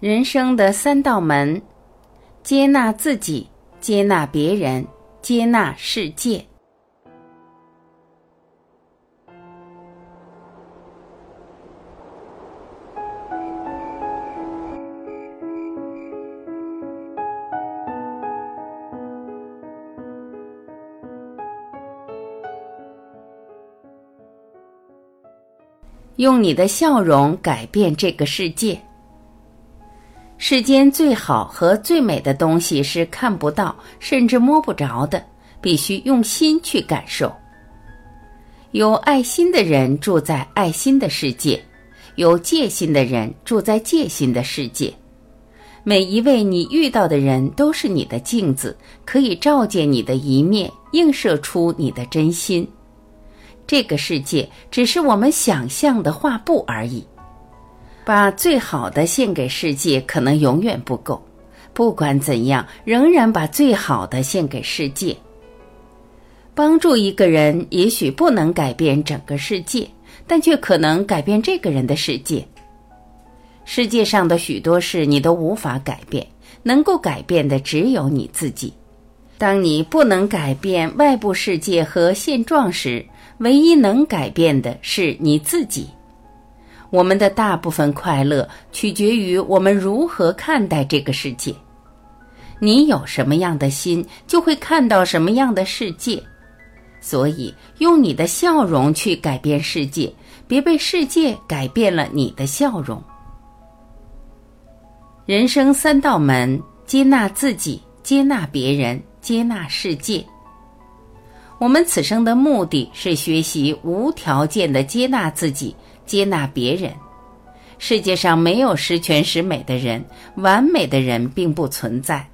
人生的三道门：接纳自己，接纳别人，接纳世界。用你的笑容改变这个世界。世间最好和最美的东西是看不到，甚至摸不着的，必须用心去感受。有爱心的人住在爱心的世界，有戒心的人住在戒心的世界。每一位你遇到的人都是你的镜子，可以照见你的一面，映射出你的真心。这个世界只是我们想象的画布而已，把最好的献给世界可能永远不够。不管怎样，仍然把最好的献给世界。帮助一个人，也许不能改变整个世界，但却可能改变这个人的世界。世界上的许多事你都无法改变，能够改变的只有你自己。当你不能改变外部世界和现状时，唯一能改变的是你自己。我们的大部分快乐取决于我们如何看待这个世界。你有什么样的心，就会看到什么样的世界。所以，用你的笑容去改变世界，别被世界改变了你的笑容。人生三道门：接纳自己，接纳别人，接纳世界。我们此生的目的是学习无条件的接纳自己，接纳别人。世界上没有十全十美的人，完美的人并不存在。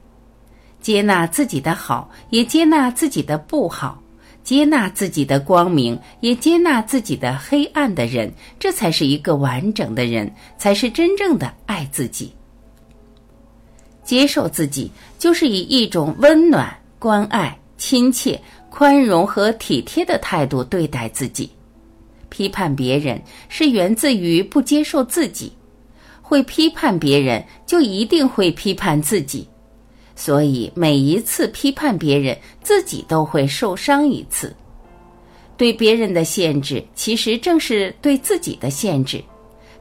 接纳自己的好，也接纳自己的不好；接纳自己的光明，也接纳自己的黑暗的人，这才是一个完整的人，才是真正的爱自己。接受自己，就是以一种温暖、关爱、亲切。宽容和体贴的态度对待自己，批判别人是源自于不接受自己。会批判别人，就一定会批判自己。所以每一次批判别人，自己都会受伤一次。对别人的限制，其实正是对自己的限制。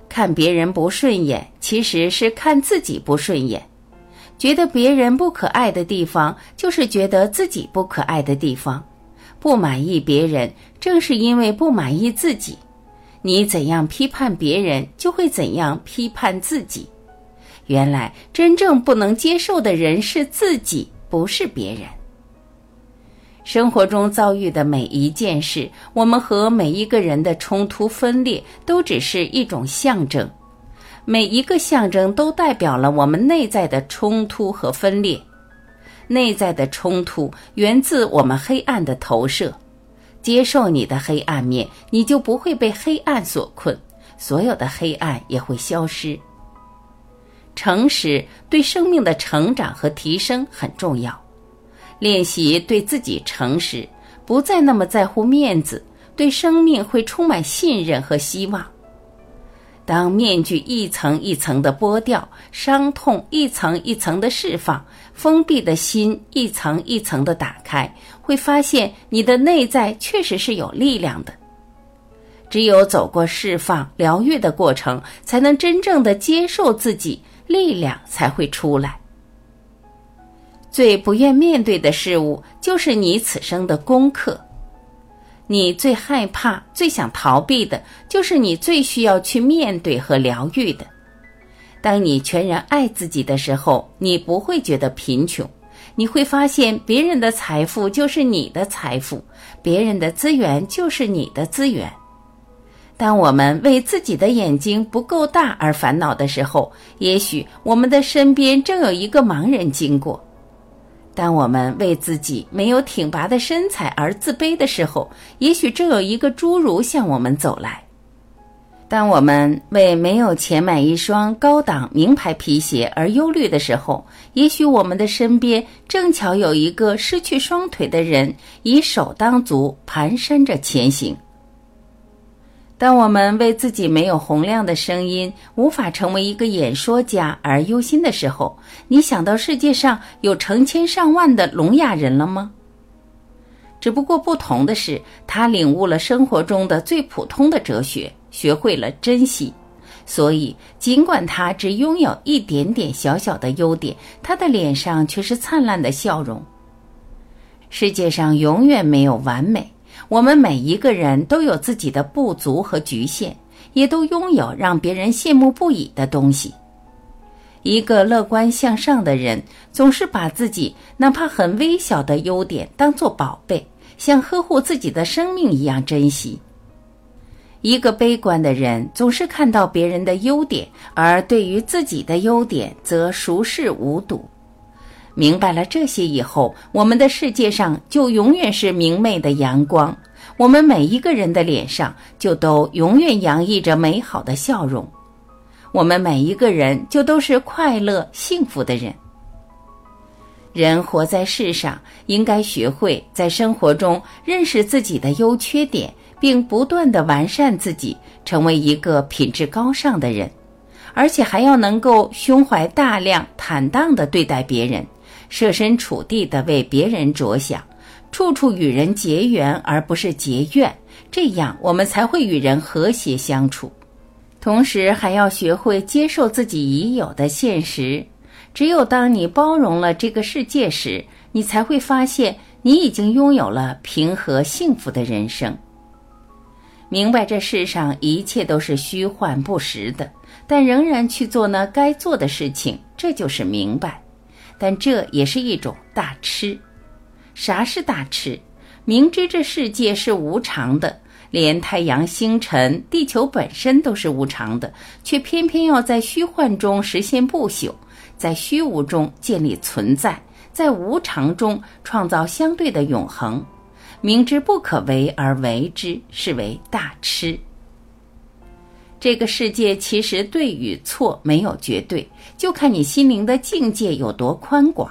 看别人不顺眼，其实是看自己不顺眼。觉得别人不可爱的地方，就是觉得自己不可爱的地方；不满意别人，正是因为不满意自己。你怎样批判别人，就会怎样批判自己。原来，真正不能接受的人是自己，不是别人。生活中遭遇的每一件事，我们和每一个人的冲突分裂，都只是一种象征。每一个象征都代表了我们内在的冲突和分裂。内在的冲突源自我们黑暗的投射。接受你的黑暗面，你就不会被黑暗所困，所有的黑暗也会消失。诚实对生命的成长和提升很重要。练习对自己诚实，不再那么在乎面子，对生命会充满信任和希望。当面具一层一层的剥掉，伤痛一层一层的释放，封闭的心一层一层的打开，会发现你的内在确实是有力量的。只有走过释放、疗愈的过程，才能真正的接受自己，力量才会出来。最不愿面对的事物，就是你此生的功课。你最害怕、最想逃避的，就是你最需要去面对和疗愈的。当你全然爱自己的时候，你不会觉得贫穷。你会发现，别人的财富就是你的财富，别人的资源就是你的资源。当我们为自己的眼睛不够大而烦恼的时候，也许我们的身边正有一个盲人经过。当我们为自己没有挺拔的身材而自卑的时候，也许正有一个侏儒向我们走来；当我们为没有钱买一双高档名牌皮鞋而忧虑的时候，也许我们的身边正巧有一个失去双腿的人，以手当足，蹒跚着前行。当我们为自己没有洪亮的声音，无法成为一个演说家而忧心的时候，你想到世界上有成千上万的聋哑人了吗？只不过不同的是，他领悟了生活中的最普通的哲学，学会了珍惜。所以，尽管他只拥有一点点小小的优点，他的脸上却是灿烂的笑容。世界上永远没有完美。我们每一个人都有自己的不足和局限，也都拥有让别人羡慕不已的东西。一个乐观向上的人，总是把自己哪怕很微小的优点当做宝贝，像呵护自己的生命一样珍惜。一个悲观的人，总是看到别人的优点，而对于自己的优点则熟视无睹。明白了这些以后，我们的世界上就永远是明媚的阳光，我们每一个人的脸上就都永远洋溢着美好的笑容，我们每一个人就都是快乐幸福的人。人活在世上，应该学会在生活中认识自己的优缺点，并不断的完善自己，成为一个品质高尚的人，而且还要能够胸怀大量、坦荡的对待别人。设身处地的为别人着想，处处与人结缘而不是结怨，这样我们才会与人和谐相处。同时，还要学会接受自己已有的现实。只有当你包容了这个世界时，你才会发现你已经拥有了平和幸福的人生。明白这世上一切都是虚幻不实的，但仍然去做那该做的事情，这就是明白。但这也是一种大痴。啥是大痴？明知这世界是无常的，连太阳、星辰、地球本身都是无常的，却偏偏要在虚幻中实现不朽，在虚无中建立存在，在无常中创造相对的永恒。明知不可为而为之，是为大痴。这个世界其实对与错没有绝对，就看你心灵的境界有多宽广。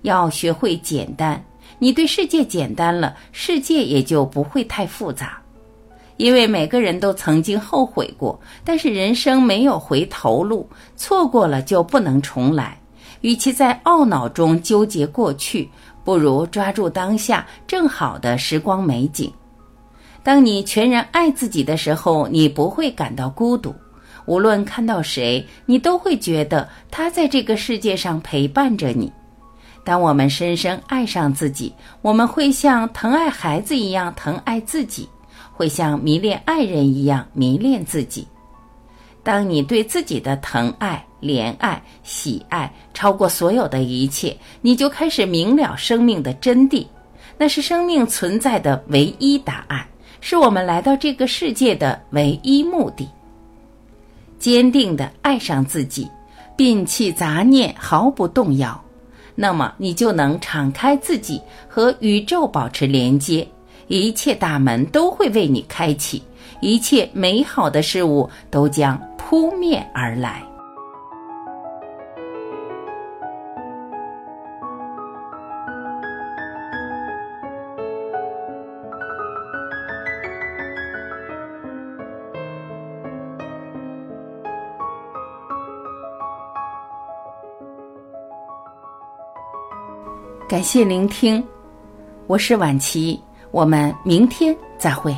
要学会简单，你对世界简单了，世界也就不会太复杂。因为每个人都曾经后悔过，但是人生没有回头路，错过了就不能重来。与其在懊恼中纠结过去，不如抓住当下正好的时光美景。当你全然爱自己的时候，你不会感到孤独。无论看到谁，你都会觉得他在这个世界上陪伴着你。当我们深深爱上自己，我们会像疼爱孩子一样疼爱自己，会像迷恋爱人一样迷恋自己。当你对自己的疼爱、怜爱、喜爱超过所有的一切，你就开始明了生命的真谛，那是生命存在的唯一答案。是我们来到这个世界的唯一目的。坚定的爱上自己，摒弃杂念，毫不动摇，那么你就能敞开自己，和宇宙保持连接，一切大门都会为你开启，一切美好的事物都将扑面而来。感谢聆听，我是晚琪，我们明天再会。